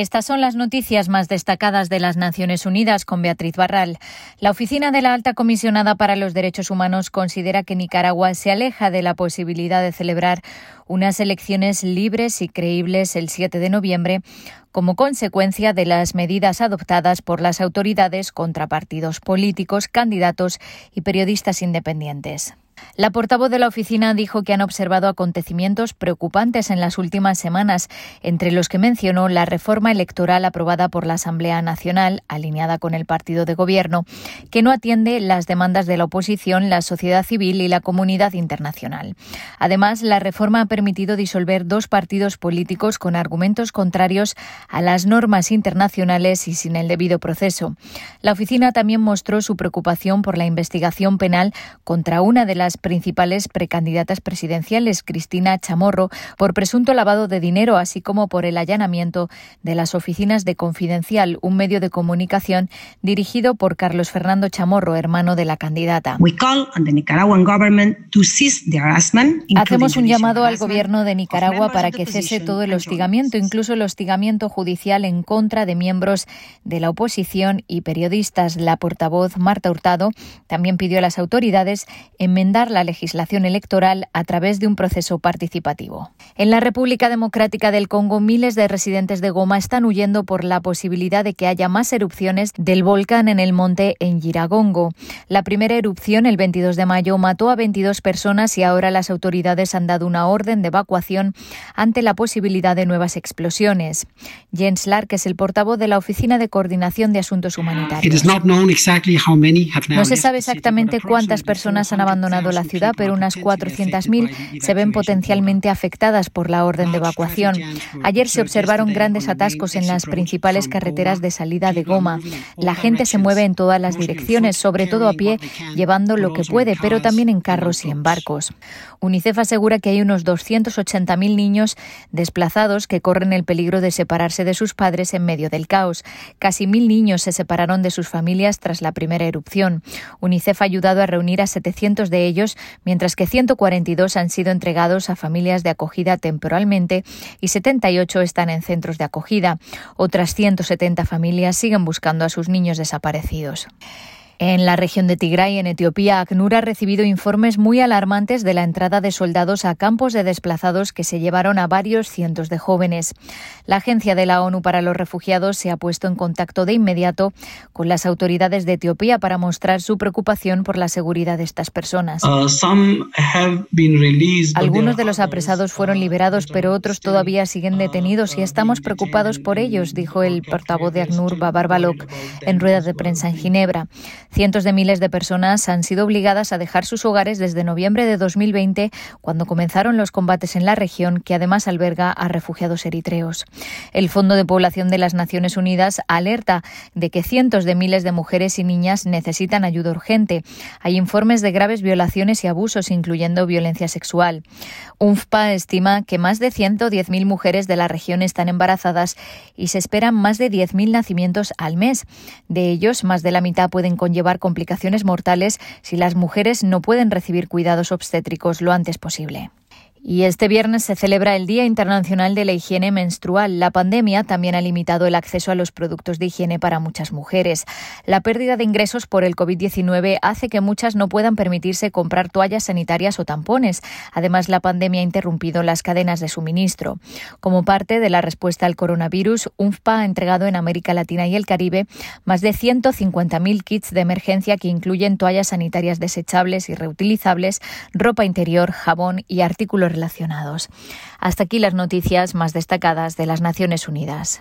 Estas son las noticias más destacadas de las Naciones Unidas con Beatriz Barral. La Oficina de la Alta Comisionada para los Derechos Humanos considera que Nicaragua se aleja de la posibilidad de celebrar unas elecciones libres y creíbles el 7 de noviembre como consecuencia de las medidas adoptadas por las autoridades contra partidos políticos, candidatos y periodistas independientes. La portavoz de la oficina dijo que han observado acontecimientos preocupantes en las últimas semanas, entre los que mencionó la reforma electoral aprobada por la Asamblea Nacional, alineada con el partido de gobierno, que no atiende las demandas de la oposición, la sociedad civil y la comunidad internacional. Además, la reforma ha permitido disolver dos partidos políticos con argumentos contrarios a las normas internacionales y sin el debido proceso. La oficina también mostró su preocupación por la investigación penal contra una de las principales precandidatas presidenciales, Cristina Chamorro, por presunto lavado de dinero, así como por el allanamiento de las oficinas de Confidencial, un medio de comunicación dirigido por Carlos Fernando Chamorro, hermano de la candidata. Hacemos un llamado al gobierno de Nicaragua para que cese todo el hostigamiento, incluso el hostigamiento judicial en contra de miembros de la oposición y periodistas. La portavoz Marta Hurtado también pidió a las autoridades enmendar la legislación electoral a través de un proceso participativo. En la República Democrática del Congo, miles de residentes de Goma están huyendo por la posibilidad de que haya más erupciones del volcán en el monte en Giragongo. La primera erupción, el 22 de mayo, mató a 22 personas y ahora las autoridades han dado una orden de evacuación ante la posibilidad de nuevas explosiones. Jens Lark es el portavoz de la Oficina de Coordinación de Asuntos Humanitarios. No se sabe exactamente cuántas personas han abandonado la ciudad, pero unas 400.000 se ven potencialmente afectadas por la orden de evacuación. Ayer se observaron grandes atascos en las principales carreteras de salida de Goma. La gente se mueve en todas las direcciones, sobre todo a pie, llevando lo que puede, pero también en carros y en barcos. UNICEF asegura que hay unos 280.000 niños desplazados que corren el peligro de separarse de sus padres en medio del caos. Casi mil niños se separaron de sus familias tras la primera erupción. UNICEF ha ayudado a reunir a 700 de ellos mientras que 142 han sido entregados a familias de acogida temporalmente y 78 están en centros de acogida. Otras 170 familias siguen buscando a sus niños desaparecidos. En la región de Tigray, en Etiopía, ACNUR ha recibido informes muy alarmantes de la entrada de soldados a campos de desplazados que se llevaron a varios cientos de jóvenes. La Agencia de la ONU para los Refugiados se ha puesto en contacto de inmediato con las autoridades de Etiopía para mostrar su preocupación por la seguridad de estas personas. Uh, Algunos de los apresados fueron liberados, pero otros todavía siguen detenidos y estamos preocupados por ellos, dijo el portavoz de ACNUR, Babar Balok, en rueda de prensa en Ginebra. Cientos de miles de personas han sido obligadas a dejar sus hogares desde noviembre de 2020, cuando comenzaron los combates en la región, que además alberga a refugiados eritreos. El Fondo de Población de las Naciones Unidas alerta de que cientos de miles de mujeres y niñas necesitan ayuda urgente. Hay informes de graves violaciones y abusos, incluyendo violencia sexual. UNFPA estima que más de 110.000 mujeres de la región están embarazadas y se esperan más de 10.000 nacimientos al mes. De ellos, más de la mitad pueden conllevar llevar complicaciones mortales si las mujeres no pueden recibir cuidados obstétricos lo antes posible. Y este viernes se celebra el Día Internacional de la Higiene Menstrual. La pandemia también ha limitado el acceso a los productos de higiene para muchas mujeres. La pérdida de ingresos por el COVID-19 hace que muchas no puedan permitirse comprar toallas sanitarias o tampones. Además, la pandemia ha interrumpido las cadenas de suministro. Como parte de la respuesta al coronavirus, UNFPA ha entregado en América Latina y el Caribe más de 150.000 kits de emergencia que incluyen toallas sanitarias desechables y reutilizables, ropa interior, jabón y artículos relacionados. Hasta aquí las noticias más destacadas de las Naciones Unidas.